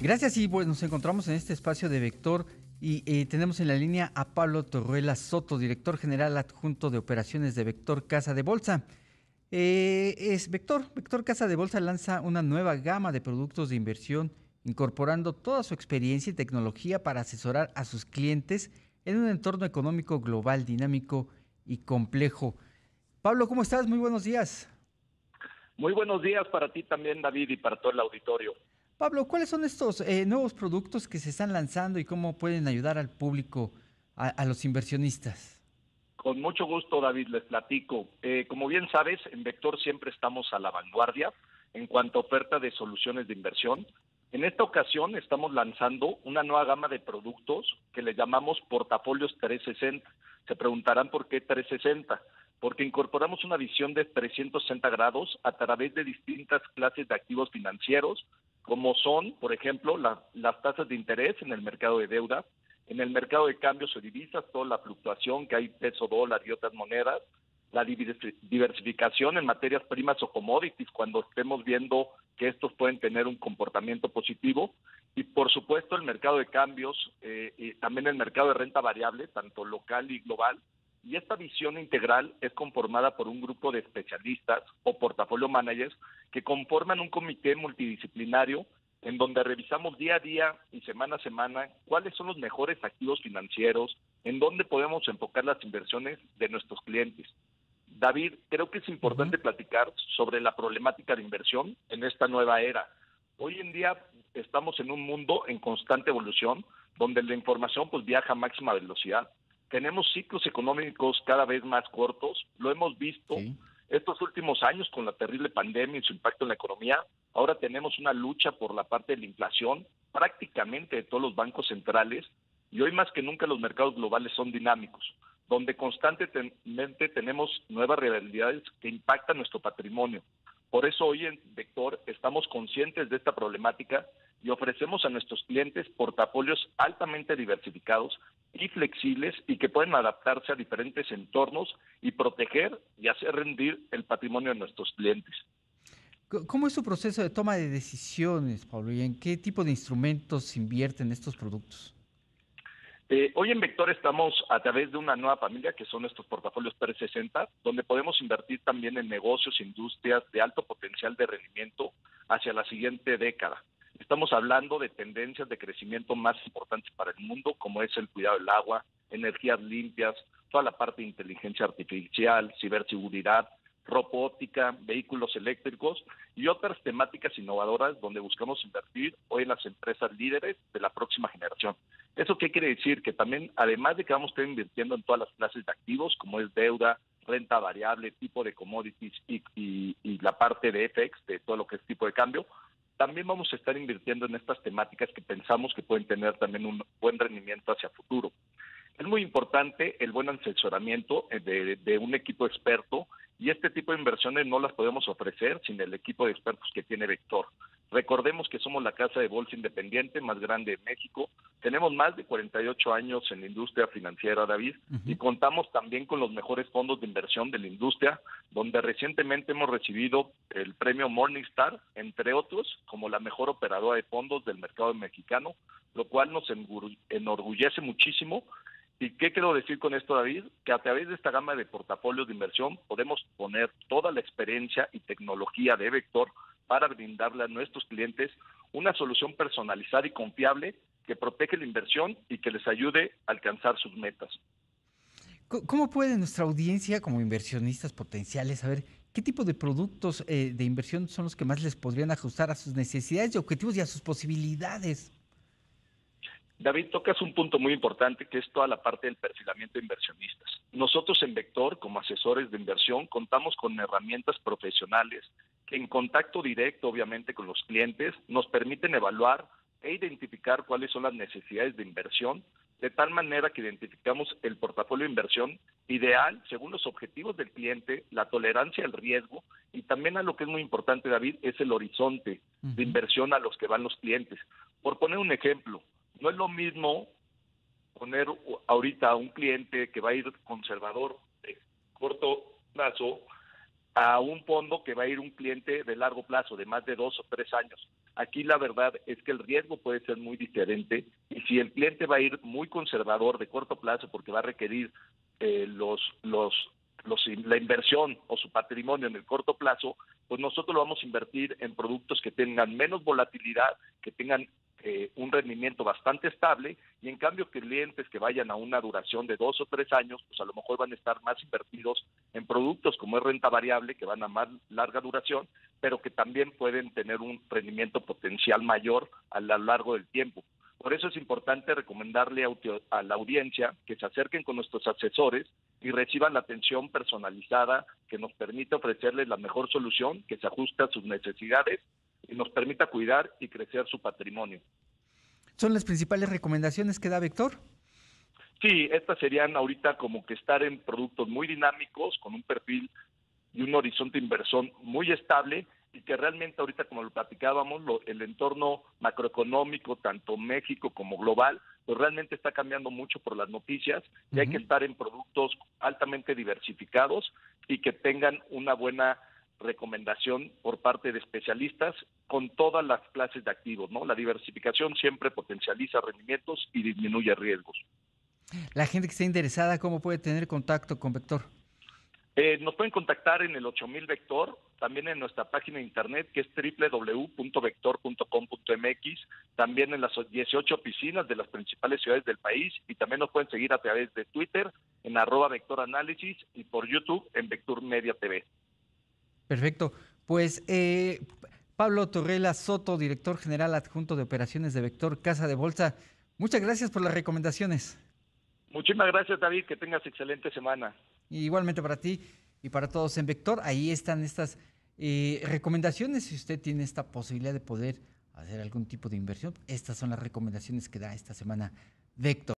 Gracias y pues nos encontramos en este espacio de Vector y eh, tenemos en la línea a Pablo Torruela Soto, director general adjunto de operaciones de Vector Casa de Bolsa. Eh, es Vector, Vector Casa de Bolsa lanza una nueva gama de productos de inversión incorporando toda su experiencia y tecnología para asesorar a sus clientes en un entorno económico global, dinámico y complejo. Pablo, ¿cómo estás? Muy buenos días. Muy buenos días para ti también, David, y para todo el auditorio. Pablo, ¿cuáles son estos eh, nuevos productos que se están lanzando y cómo pueden ayudar al público, a, los inversionistas? Con mucho gusto, David, les platico. Eh, como bien sabes, en Vector siempre estamos a la vanguardia en cuanto a oferta de soluciones de inversión. En esta ocasión estamos lanzando una nueva gama de productos que le llamamos portafolios 360. Se preguntarán por qué 360 porque incorporamos una visión de 360 grados a través de distintas clases de activos financieros, como son, por ejemplo, las tasas de interés en el mercado de deuda, en el mercado de cambios o divisas, toda la fluctuación que hay peso dólar y otras monedas, la diversificación en materias primas o commodities cuando estemos viendo que estos pueden tener un comportamiento positivo y por supuesto el mercado de cambios eh, y también el mercado de renta variable, tanto local y global, y esta visión integral es conformada por un grupo de especialistas o portafolio managers que conforman un comité multidisciplinario en donde revisamos día a día y semana a semana cuáles son los mejores activos financieros, en dónde podemos enfocar las inversiones de nuestros clientes. David, creo que es importante platicar sobre la problemática de inversión en esta nueva era. Hoy en día estamos en un mundo en constante evolución, donde la información pues viaja a máxima velocidad tenemos ciclos económicos cada vez más cortos, lo hemos visto estos últimos años con la terrible pandemia y su impacto en la economía. Ahora tenemos una lucha por la parte de la inflación prácticamente de todos los bancos centrales y hoy más que nunca los mercados globales son dinámicos, donde constantemente tenemos nuevas realidades que impactan nuestro patrimonio. Por eso hoy en Vector estamos conscientes de esta problemática y ofrecemos a nuestros clientes portafolios altamente diversificados y flexibles y que pueden adaptarse a diferentes entornos y proteger y hacer rendir el patrimonio de nuestros clientes. ¿Cómo es su proceso de toma de decisiones, Pablo? ¿Y en qué tipo de instrumentos invierten estos productos? Eh, hoy en Vector estamos a través de una nueva familia que son estos portafolios 360, donde podemos invertir también en negocios, industrias de alto potencial de rendimiento hacia la siguiente década. Estamos hablando de tendencias de crecimiento más importantes para el mundo, como es el cuidado del agua, energías limpias, toda la parte de inteligencia artificial, ciberseguridad, robótica, vehículos eléctricos y otras temáticas innovadoras donde buscamos invertir hoy en las empresas líderes de la próxima generación. ¿Eso qué quiere decir? Que también, además de que vamos a estar invirtiendo en todas las clases de activos, como es deuda, renta variable, tipo de commodities y, la parte de FX, de todo lo que es tipo de cambio, también vamos a estar invirtiendo en estas temáticas que pensamos que pueden tener también un buen rendimiento hacia futuro. Es muy importante el buen asesoramiento de, de un equipo experto y este tipo de inversiones no las podemos ofrecer sin el equipo de expertos que tiene Vector. Recordemos que somos la casa de bolsa independiente más grande de México. Tenemos más de 48 años en la industria financiera, David, y contamos también con los mejores fondos de inversión de la industria, donde recientemente hemos recibido el premio Morningstar, entre otros, como la mejor operadora de fondos del mercado mexicano, lo cual nos enorgullece muchísimo ¿Y qué quiero decir con esto, David? Que a través de esta gama de portafolios de inversión podemos poner toda la experiencia y tecnología de Vector para brindarle a nuestros clientes una solución personalizada y confiable que protege la inversión y que les ayude a alcanzar sus metas. ¿Cómo puede nuestra audiencia como inversionistas potenciales saber qué tipo de productos eh, de inversión son los que más les podrían ajustar a sus necesidades y objetivos y a sus posibilidades? David, tocas un punto muy importante que es toda la parte del perfilamiento de inversionistas. Nosotros en Vector, como asesores de inversión, contamos con herramientas profesionales que en contacto directo, obviamente, con los clientes, nos permiten evaluar e identificar cuáles son las necesidades de inversión, de tal manera que identificamos el portafolio de inversión ideal según los objetivos del cliente, la tolerancia al riesgo y también a lo que es muy importante, David, es el horizonte de inversión a los que van los clientes. Por poner un ejemplo, no es lo mismo poner ahorita a un cliente que va a ir conservador de corto plazo a un fondo que va a ir un cliente de largo plazo, de más de dos o tres años. Aquí la verdad es que el riesgo puede ser muy diferente y si el cliente va a ir muy conservador de corto plazo porque va a requerir eh, los, los, los, la inversión o su patrimonio en el corto plazo, pues nosotros lo vamos a invertir en productos que tengan menos volatilidad, que tengan eh, un rendimiento bastante estable y en cambio clientes que vayan a una duración de dos o tres años, pues a lo mejor van a estar más invertidos en productos como es renta variable, que van a más larga duración, pero que también pueden tener un rendimiento potencial mayor a lo largo del tiempo. Por eso es importante recomendarle a la audiencia que se acerquen con nuestros asesores y reciban la atención personalizada que nos permite ofrecerles la mejor solución que se ajuste a sus necesidades nos permita cuidar y crecer su patrimonio. ¿Son las principales recomendaciones que da Vector? Sí, estas serían ahorita como que estar en productos muy dinámicos, con un perfil y un horizonte de inversión muy estable y que realmente ahorita, como lo platicábamos, el entorno macroeconómico, tanto México como global, pues realmente está cambiando mucho por las noticias y hay que estar en productos altamente diversificados y que tengan una buena recomendación por parte de especialistas con todas las clases de activos, ¿no? La diversificación siempre potencializa rendimientos y disminuye riesgos. La gente que esté interesada, ¿cómo puede tener contacto con Vector? Eh, nos pueden contactar en el 8000 Vector, también en nuestra página de internet que es www.vector.com.mx, también en las 18 oficinas de las principales ciudades del país y también nos pueden seguir a través de Twitter en arroba Vector Análisis y por YouTube en Vector Media TV. Perfecto. Pues eh, Pablo Torrela Soto, director general adjunto de operaciones de Vector Casa de Bolsa, muchas gracias por las recomendaciones. Muchísimas gracias, David. Que tengas excelente semana. igualmente para ti y para todos en Vector. Ahí están estas eh, recomendaciones. Si usted tiene esta posibilidad de poder hacer algún tipo de inversión, estas son las recomendaciones que da esta semana Vector.